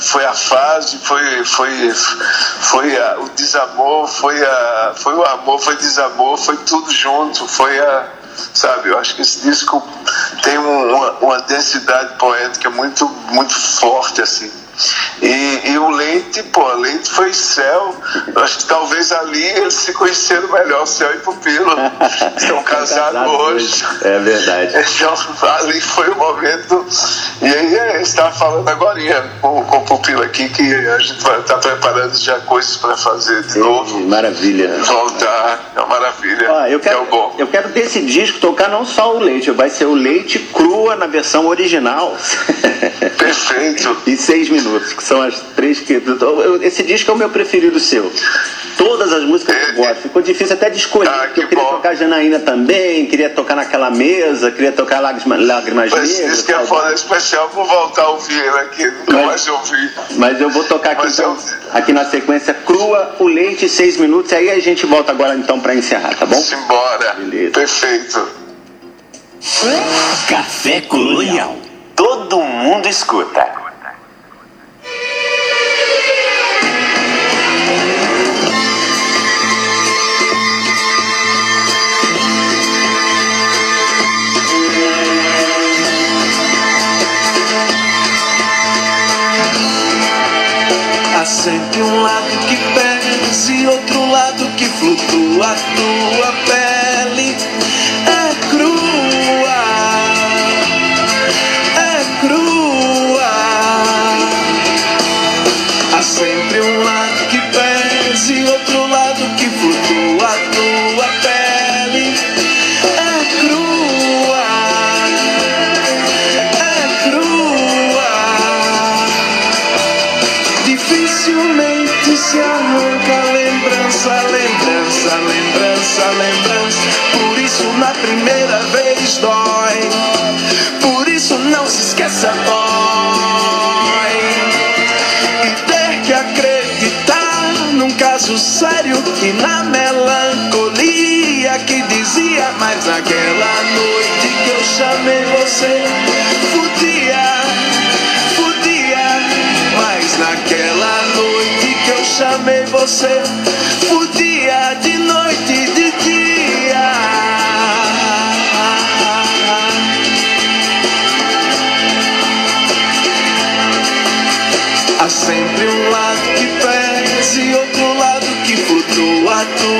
Foi a fase, foi, foi, foi a- o desamor, foi, a, foi o amor, foi desamor, foi tudo junto, foi a. Sabe, eu acho que esse disco tem um- uma, uma densidade poética muito, muito forte, assim. E, e o Leite, pô, o Leite foi céu. Eu acho que talvez ali eles se conheceram melhor, céu e pupilo. Estão casados Casado hoje. É verdade. Então, ali foi o momento. E aí, é, estava falando agora com, com o Pupilo aqui que a gente vai estar preparando já coisas para fazer de novo. Maravilha. Voltar, é uma maravilha. Ó, eu é quero, o bom. eu quero desse disco tocar não só o leite, vai ser o leite crua na versão original. Perfeito. em seis minutos, que são as três que. eu- Esse disco é o meu preferido seu. Todas as músicas eu gosto. Ficou difícil até de escolher, Ah, porque eu que queria bom. tocar Janaína também, queria tocar naquela mesa, queria tocar Lágrimas, Lágrimas Mas Negras. isso que é foda especial, vou voltar a ouvir ele aqui, nunca Mas- mais ouvi. Mas eu vou tocar aqui, então, aqui na sequência crua, o leite, seis minutos, e aí a gente volta agora então para encerrar, tá bom? Simbora. Beleza. Perfeito. Café Colonial. Todo mundo escuta. Sempre um lado que pesa e outro lado que flutua. A tua pele caso sério e na melancolia que dizia, mas naquela noite que eu chamei você, podia podia, mas naquela noite que eu chamei você, flutua.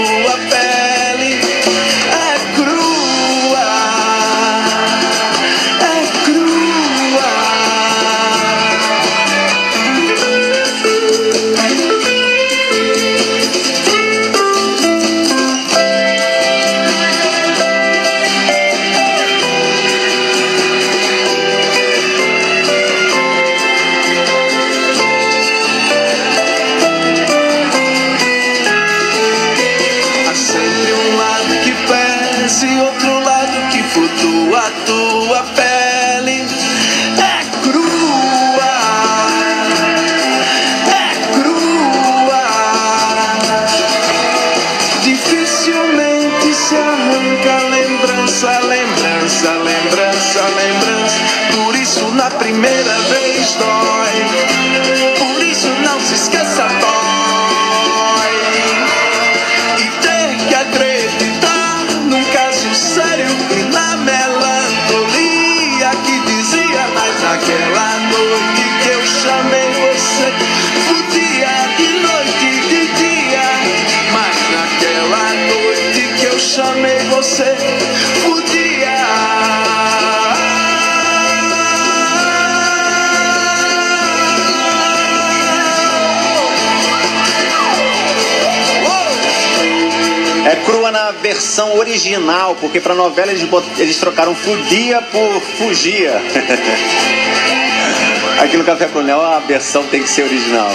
porque para novela eles, bot... eles trocaram fudia por fugia. Aqui no Café Colonial a versão tem que ser original.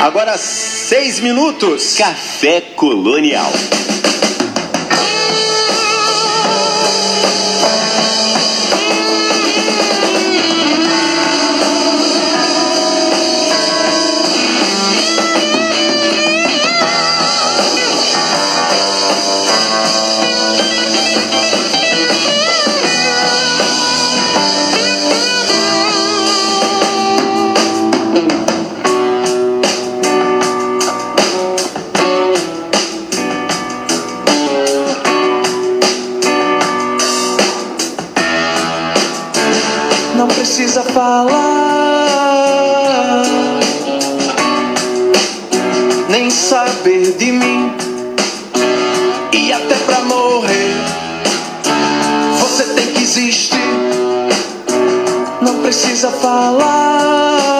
Agora seis minutos. Café Colonial. nem saber de mim e até pra morrer você tem que existir. Não precisa falar.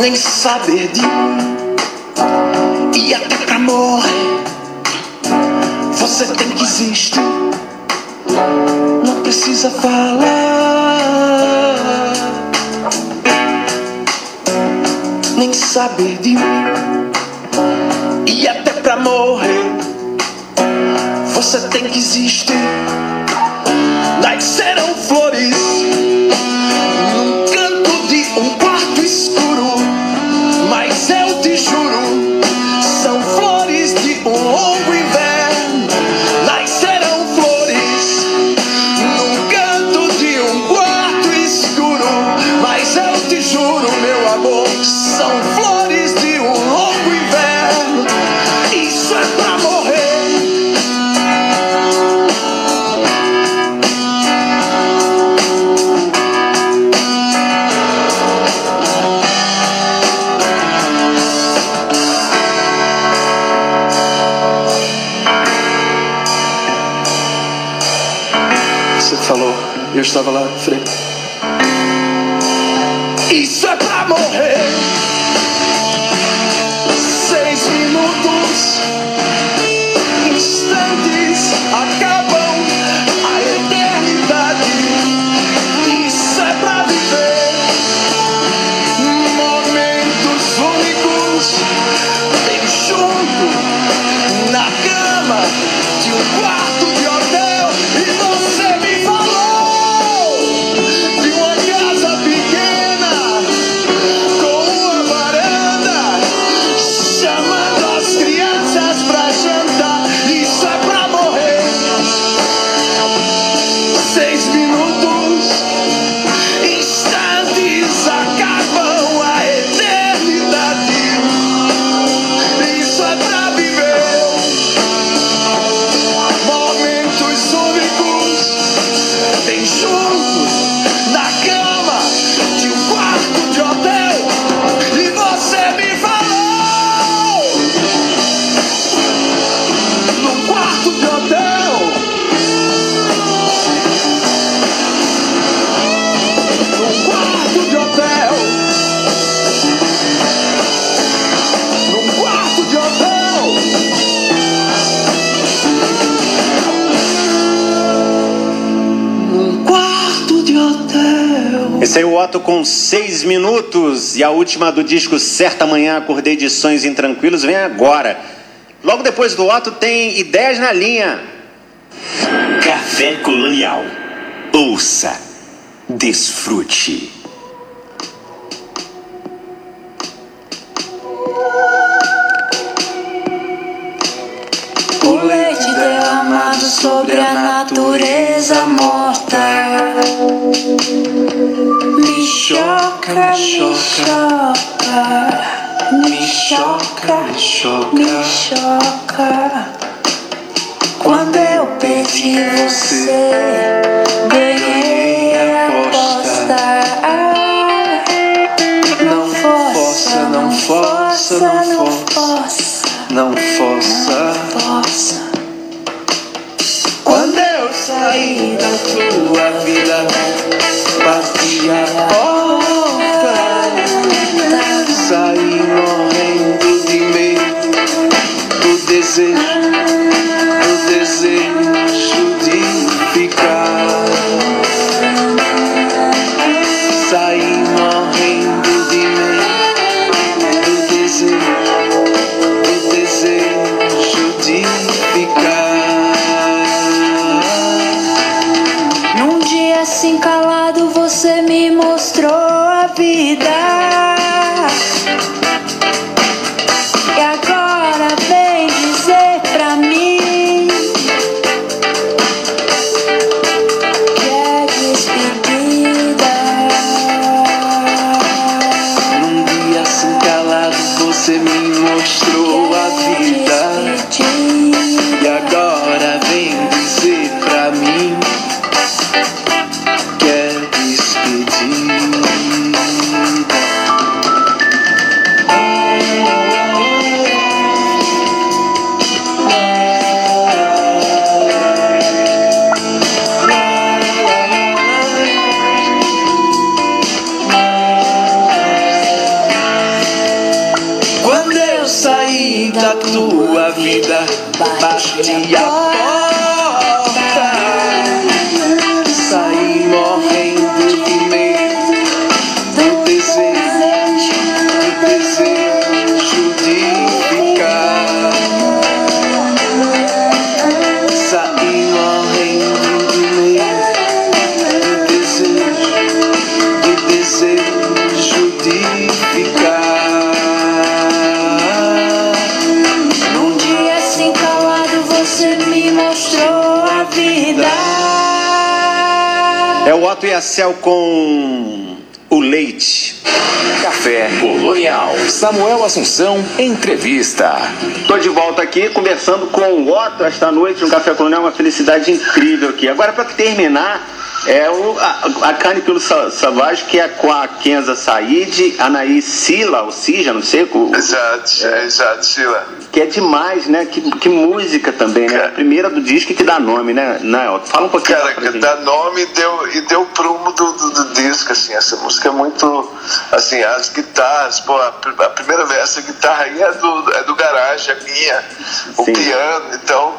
nem saber de mim. E até pra morrer, você tem que existir. Não precisa falar, nem saber de mim. E até pra morrer, você tem que existir. Nasceram flores. Mustafa é o Otto com seis minutos e a última do disco Certa Manhã Acordei de Sonhos Intranquilos vem agora. Logo depois do Otto tem Ideias na Linha. Café Colonial. Ouça, desfrute. O leite derramado sobre a natureza morta me choca, me choca, me choca, me choca. Quando eu perdi você, ganhei a aposta. Não força, não força, não força. Não força. Força. Quando eu saí da tua vida, bati a porta. Saí morrendo de medo do desejo, vida, bati Com o leite. Café Colonial. Samuel Assunção, entrevista. Tô de volta aqui conversando com o Otto esta noite no Café Colonial, uma felicidade incrível aqui. Agora, para terminar, é o, a, a Carne pelo Sa- Savage, que é com a Kenza Said, Anaí Sila, ou Sija, não sei, o- Exato, é, exato, Sila. Que é demais, né? Que, que música também, né? Cara. A primeira do disco que dá nome, né? Otto? Fala um pouquinho Cara, pra gente. dá nome e deu, e deu prumo do, do, do disco, assim, essa música é muito, assim, as guitarras, pô, a, a primeira vez, essa guitarra aí é do, é do garagem, a minha, o Sim. piano, então,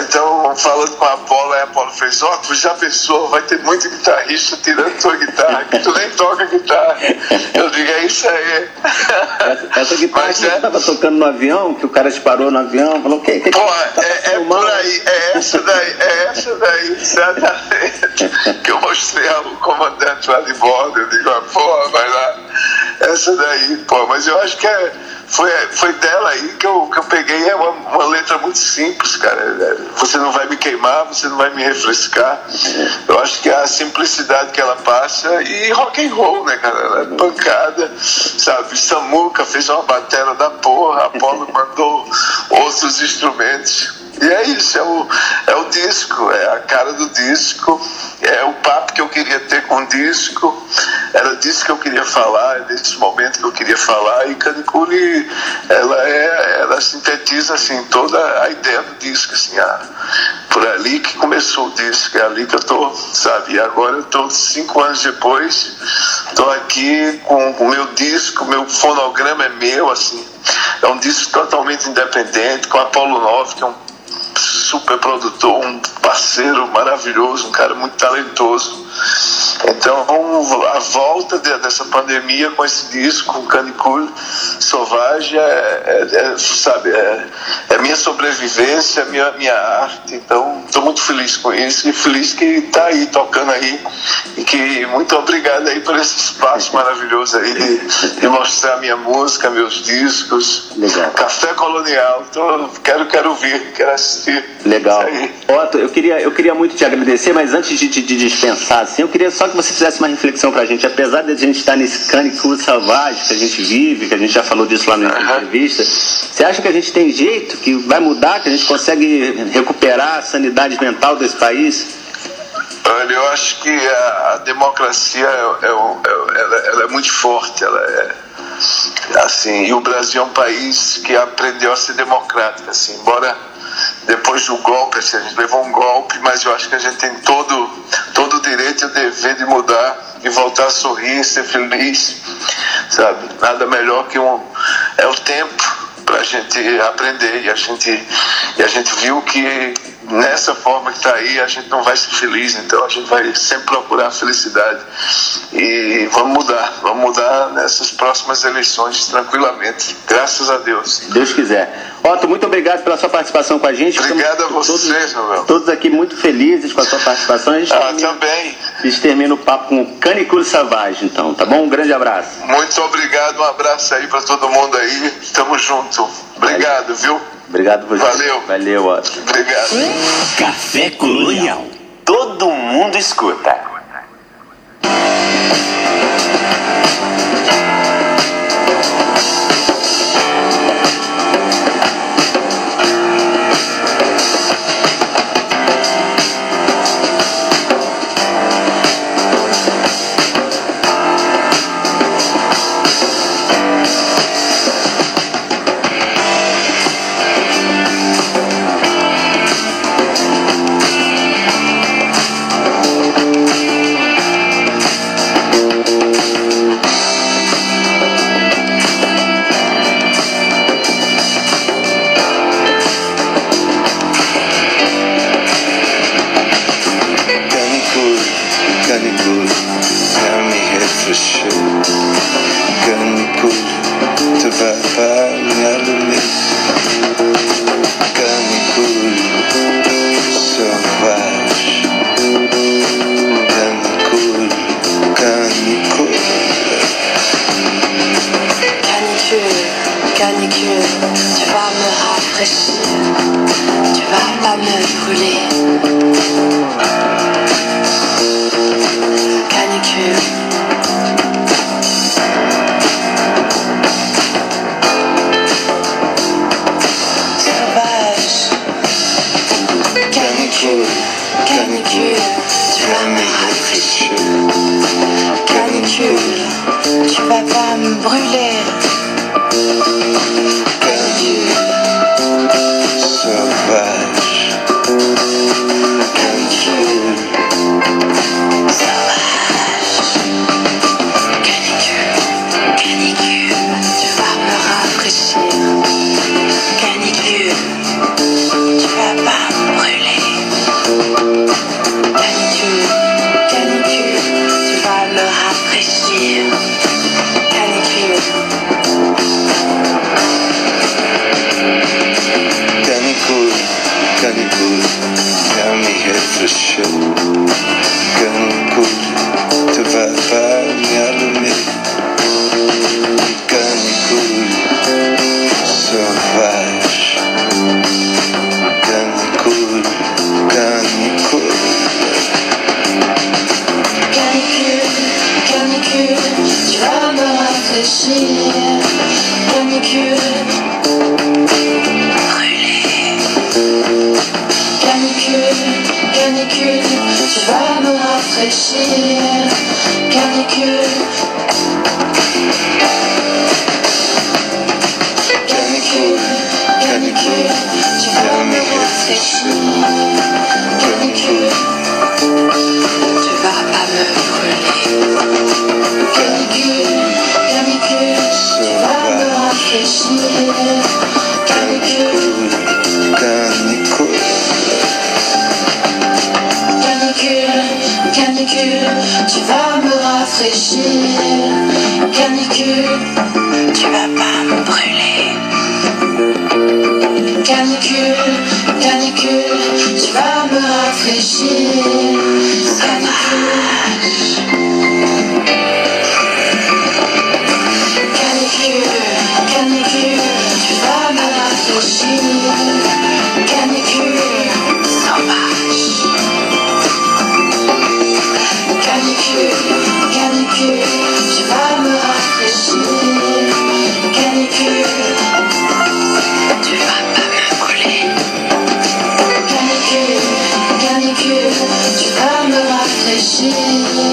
então falando com a Apolo, a Apolo fez, ó, oh, tu já pensou, vai ter muito guitarrista tirando tua guitarra, que tu nem toca guitarra. Eu digo, é isso aí. Essa, essa guitarra Mas, que é... tava tocando no avião, que o cara disparou no avião, falou, o que, que, Pô, tá é, é por aí, é essa daí, é essa daí, exatamente. que eu mostrei ao comandante lá de bordo, eu digo, ah, pô, vai lá, essa daí, pô, mas eu acho que é foi, foi dela aí que eu, que eu peguei. É uma, uma letra muito simples, cara. Você não vai me queimar, você não vai me refrescar. Eu acho que é a simplicidade que ela passa e rock and roll, né, cara? Ela é pancada, sabe? Samuca fez uma bateria da porra, Apolo mandou outros instrumentos. E é isso, é o, é o disco, é a cara do disco, é o papo que eu queria ter com o disco, era disso que eu queria falar, é desse momento que eu queria falar, e Canicule, ela, é, ela sintetiza assim, toda a ideia do disco, assim, a, por ali que começou o disco, é ali que eu tô, sabe, e agora eu tô cinco anos depois, tô aqui com o meu disco, meu fonograma é meu, assim, é um disco totalmente independente, com a Paulo Nove, que é um super produtor, um parceiro maravilhoso, um cara muito talentoso. Então, a volta de, dessa pandemia com esse disco, com Canicule Sauvage, é, é, é, sabe, é, é minha sobrevivência, é minha, minha arte. Então, estou muito feliz com isso e feliz que está aí, tocando aí. E que muito obrigado aí por esse espaço maravilhoso aí de, de mostrar minha música, meus discos. Legal. Café Colonial. Tô, quero, quero ouvir, quero assistir. Legal. Otto, eu queria, eu queria muito te agradecer, mas antes de, de dispensar, assim, eu queria só que você fizesse uma reflexão pra gente. Apesar de a gente estar nesse canicule salvagem que a gente vive, que a gente já falou disso lá na uhum. entrevista, você acha que a gente tem jeito, que vai mudar, que a gente consegue recuperar a sanidade mental desse país? Olha, eu acho que a, a democracia é, é, é, ela, ela, é muito forte, ela é assim, e o Brasil é um país que aprendeu a ser democrático, assim, embora depois do golpe, assim, a gente levou um golpe, mas eu acho que a gente tem todo, todo o direito e o dever de mudar e voltar a sorrir, ser feliz, sabe? Nada melhor que um. É o tempo para a gente aprender e a gente, e a gente viu que nessa forma que está aí a gente não vai ser feliz, então a gente vai sempre procurar a felicidade e vamos mudar, vamos mudar nessas próximas eleições tranquilamente, graças a Deus. Deus quiser. Otto, muito obrigado pela sua participação com a gente. Obrigado a vocês, todos, Todos aqui muito felizes com a sua participação. A gente ah, termina, também. A gente termina o papo com o Canicule Savage, então, tá bom? Um grande abraço. Muito obrigado, um abraço aí para todo mundo aí. Tamo junto. Obrigado, viu? Obrigado por Valeu. Valeu, Otto. Obrigado. Café Colonial. Todo mundo escuta. Canicule, canicule, tu vas me rafraîchir. Canicule. Canicule, canicule, tu vas me rafraîchir. Canicule, tu vas pas me brûler. tu vas me rafraîchir. Canicule, tu vas pas me brûler. Canicule, canicule, tu vas me rafraîchir. Canicule. Canicule, canicule, tu vas me rafraîchir. Canicule. She.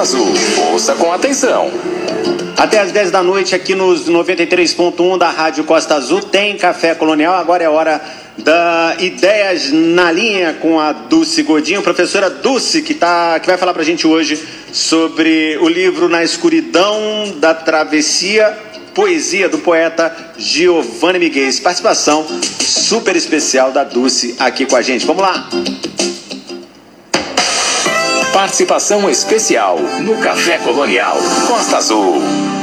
Costa Azul. Ouça com atenção. Até às 10 da noite, aqui nos 93.1 da Rádio Costa Azul, tem Café Colonial. Agora é hora da Ideias na Linha com a Dulce Godinho, professora Dulce, que, tá, que vai falar pra gente hoje sobre o livro Na Escuridão da Travessia, poesia do poeta Giovanni Miguel. Participação super especial da Dulce aqui com a gente. Vamos lá! Participação especial no Café Colonial Costa Azul.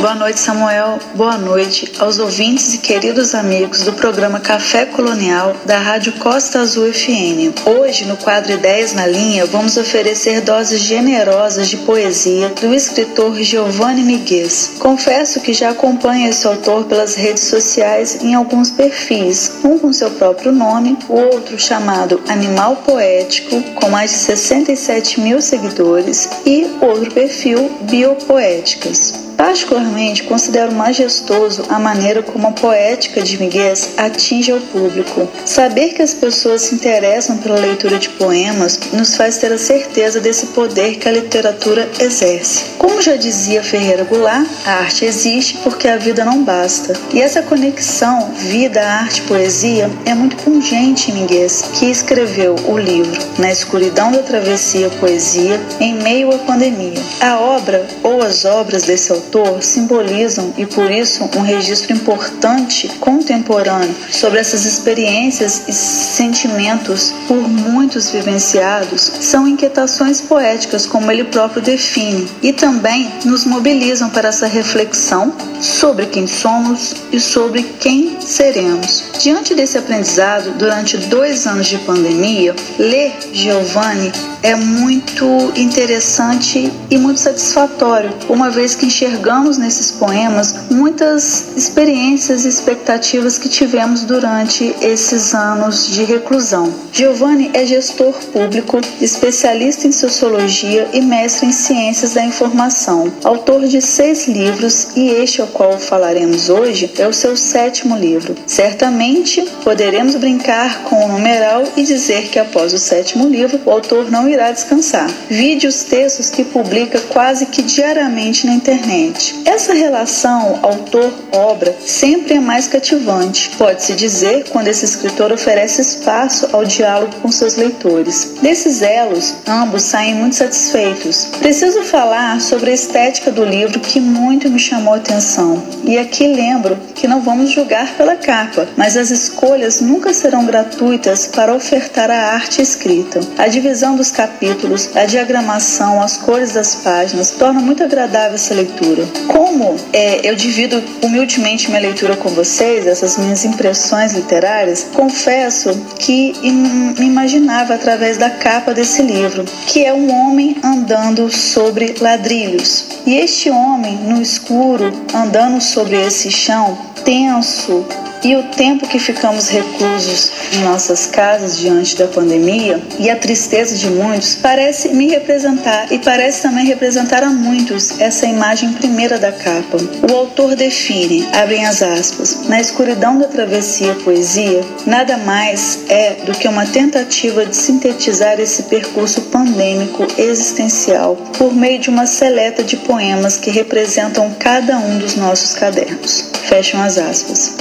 Boa noite, Samuel. Boa noite aos ouvintes e queridos amigos do programa Café Colonial da Rádio Costa Azul FM. Hoje, no quadro Ideias na Linha, vamos oferecer doses generosas de poesia do escritor Giovanni Miguel. Confesso que já acompanho esse autor pelas redes sociais em alguns perfis, um com seu próprio nome, o outro chamado Animal Poético, com mais de 67 mil seguidores, e outro perfil Biopoéticas. Particularmente, considero majestoso a maneira como a poética de Miguel atinge ao público. Saber que as pessoas se interessam pela leitura de poemas nos faz ter a certeza desse poder que a literatura exerce. Como já dizia Ferreira Goulart, a arte existe porque a vida não basta. E essa conexão vida, arte, poesia é muito pungente em Miguel, que escreveu o livro Na escuridão da travessia poesia em meio à pandemia. A obra ou as obras desse autor simbolizam e por isso um registro importante contemporâneo sobre essas experiências e sentimentos por muitos vivenciados são inquietações poéticas como ele próprio define e também nos mobilizam para essa reflexão sobre quem somos e sobre quem seremos. Diante desse aprendizado, durante dois anos de pandemia, ler Giovanni é muito interessante e muito satisfatório, uma vez que enxergamos nesses poemas muitas experiências e expectativas que tivemos durante esses anos de reclusão. Giovanni é gestor público, especialista em sociologia e mestre em ciências da informação, autor de seis livros e este ao qual falaremos hoje é o seu sétimo livro. Certamente poderemos brincar com o numeral e dizer que após o sétimo livro o autor não irá descansar. Vide os textos que publica quase que diariamente na internet. Essa relação autor-obra sempre é mais cativante, pode-se dizer, quando esse escritor oferece espaço ao diálogo com seus leitores. Desses elos, ambos saem muito satisfeitos. Preciso falar sobre a estética do livro que muito me chamou a atenção. E aqui lembro que não vamos julgar pela capa, mas as escolhas nunca serão gratuitas para ofertar a arte escrita. A divisão dos capítulos, a diagramação, as cores das páginas tornam muito agradável essa leitura. Como é, eu divido humildemente minha leitura com vocês, essas minhas impressões literárias, confesso que me imaginava através da capa desse livro, que é um homem andando sobre ladrilhos. E este homem no escuro, andando sobre esse chão tenso, e o tempo que ficamos reclusos em nossas casas diante da pandemia e a tristeza de muitos parece me representar e parece também representar a muitos essa imagem primeira da capa. O autor define, abrem as aspas, na escuridão da travessia poesia, nada mais é do que uma tentativa de sintetizar esse percurso pandêmico existencial por meio de uma seleta de poemas que representam cada um dos nossos cadernos. Fecham as aspas.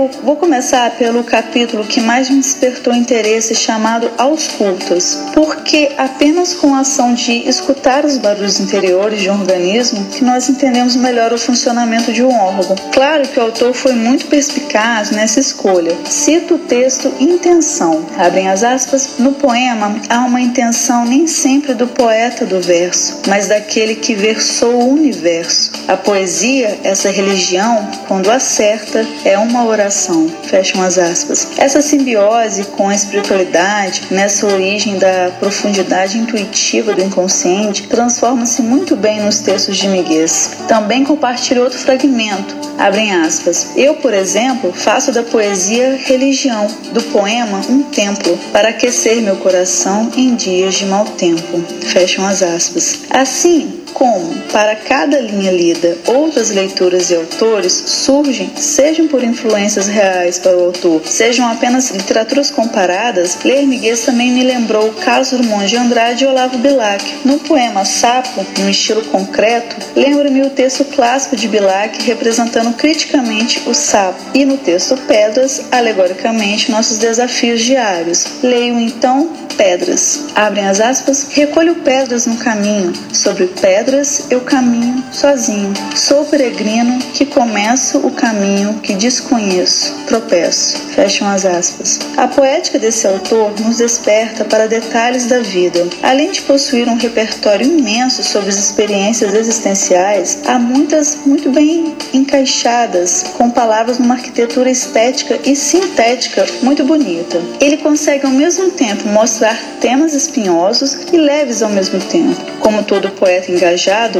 Eu vou começar pelo capítulo que mais me despertou interesse, chamado Aos Cultos, porque apenas com a ação de escutar os barulhos interiores de um organismo que nós entendemos melhor o funcionamento de um órgão. Claro que o autor foi muito perspicaz nessa escolha. Cito o texto intenção. Abrem as aspas. No poema há uma intenção nem sempre do poeta do verso, mas daquele que versou o universo. A poesia, essa religião, quando acerta, é uma uma oração. Fecham as aspas. Essa simbiose com a espiritualidade, nessa origem da profundidade intuitiva do inconsciente, transforma-se muito bem nos textos de Miguel. Também compartilho outro fragmento, abrem aspas. Eu, por exemplo, faço da poesia religião, do poema um templo, para aquecer meu coração em dias de mau tempo. Fecham as aspas. Assim, como, para cada linha lida, outras leituras e autores surgem, sejam por influências reais para o autor, sejam apenas literaturas comparadas, ler Miguel também me lembrou Carlos Drummond de Andrade e Olavo Bilac. No poema Sapo, num estilo concreto, lembro-me o texto clássico de Bilac representando criticamente o sapo, e no texto Pedras, alegoricamente, nossos desafios diários. Leio então Pedras. Abrem as aspas. Recolho pedras no caminho, sobre pedras pedras eu caminho sozinho. Sou peregrino que começo o caminho que desconheço, tropeço. Fecham as aspas. A poética desse autor nos desperta para detalhes da vida. Além de possuir um repertório imenso sobre as experiências existenciais, há muitas muito bem encaixadas, com palavras numa arquitetura estética e sintética muito bonita. Ele consegue ao mesmo tempo mostrar temas espinhosos e leves ao mesmo tempo. Como todo poeta engajado,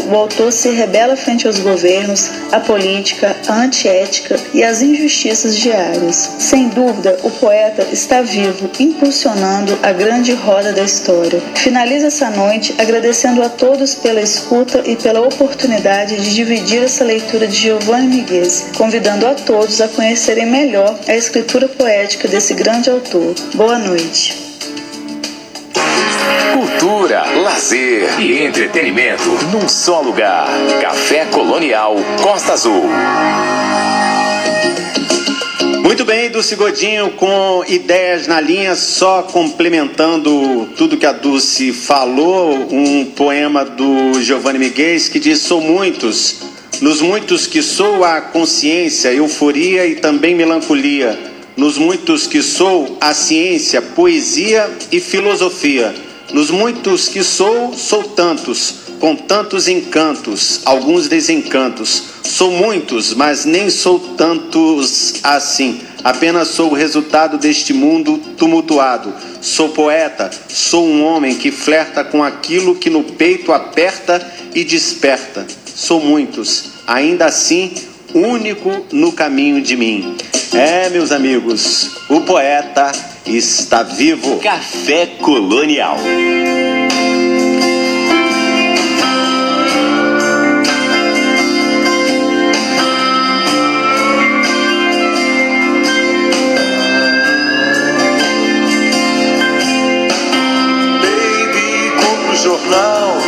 o autor se rebela frente aos governos, à política, à antiética e às injustiças diárias. Sem dúvida, o poeta está vivo, impulsionando a grande roda da história. Finaliza essa noite agradecendo a todos pela escuta e pela oportunidade de dividir essa leitura de Giovanni Miguel, convidando a todos a conhecerem melhor a escritura poética desse grande autor. Boa noite cultura, lazer e entretenimento num só lugar. Café Colonial Costa Azul. Muito bem, Dulce Godinho, com ideias na linha, só complementando tudo que a Dulce falou, um poema do Giovanni Miguel que diz: Sou muitos, nos muitos que sou a consciência, euforia e também melancolia, nos muitos que sou a ciência, poesia e filosofia nos muitos que sou, sou tantos, com tantos encantos, alguns desencantos. Sou muitos, mas nem sou tantos assim. Apenas sou o resultado deste mundo tumultuado. Sou poeta, sou um homem que flerta com aquilo que no peito aperta e desperta. Sou muitos, ainda assim, único no caminho de mim. É, meus amigos, o poeta está vivo. Café Colonial. Baby, compra o jornal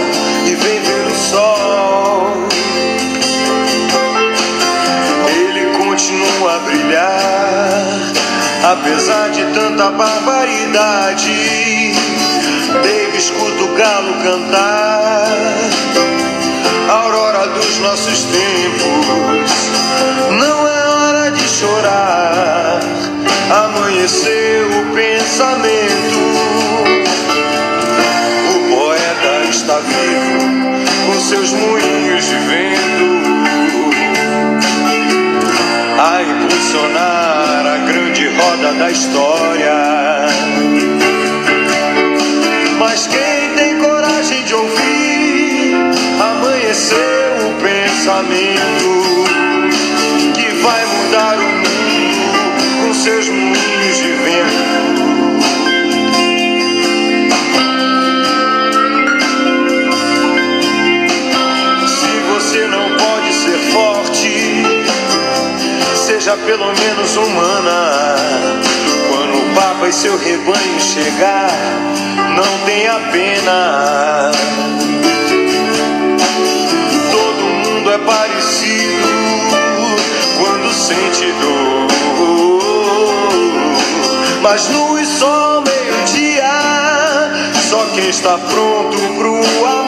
Apesar de tanta barbaridade, Dave escuta o galo cantar. A aurora dos nossos tempos, não é hora de chorar. Amanheceu o pensamento. História. Mas quem tem coragem de ouvir, amanheceu o pensamento que vai mudar o mundo com seus moinhos de vento. Seja pelo menos humana. E seu rebanho chegar, não tenha pena. Todo mundo é parecido quando sente dor. Mas e só meio-dia, só quem está pronto pro amor.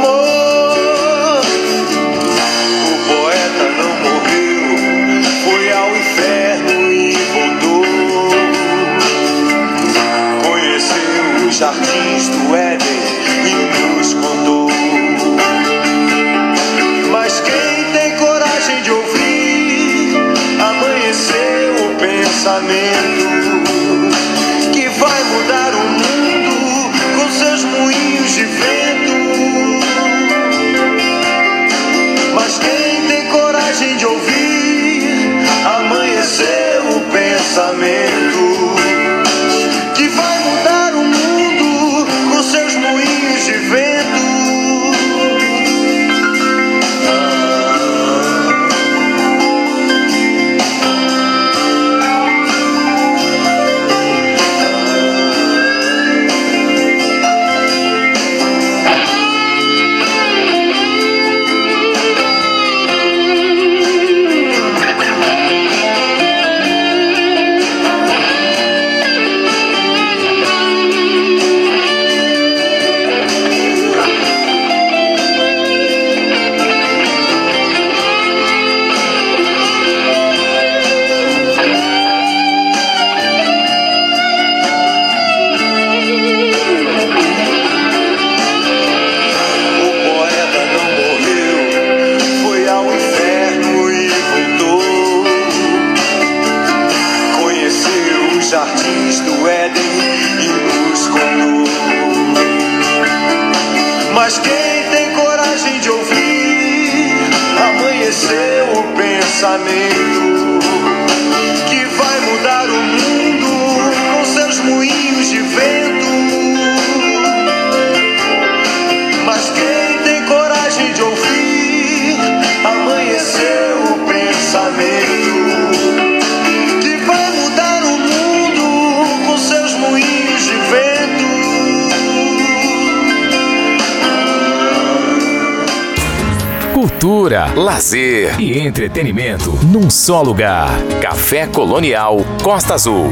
Entretenimento num só lugar. Café Colonial Costa Azul.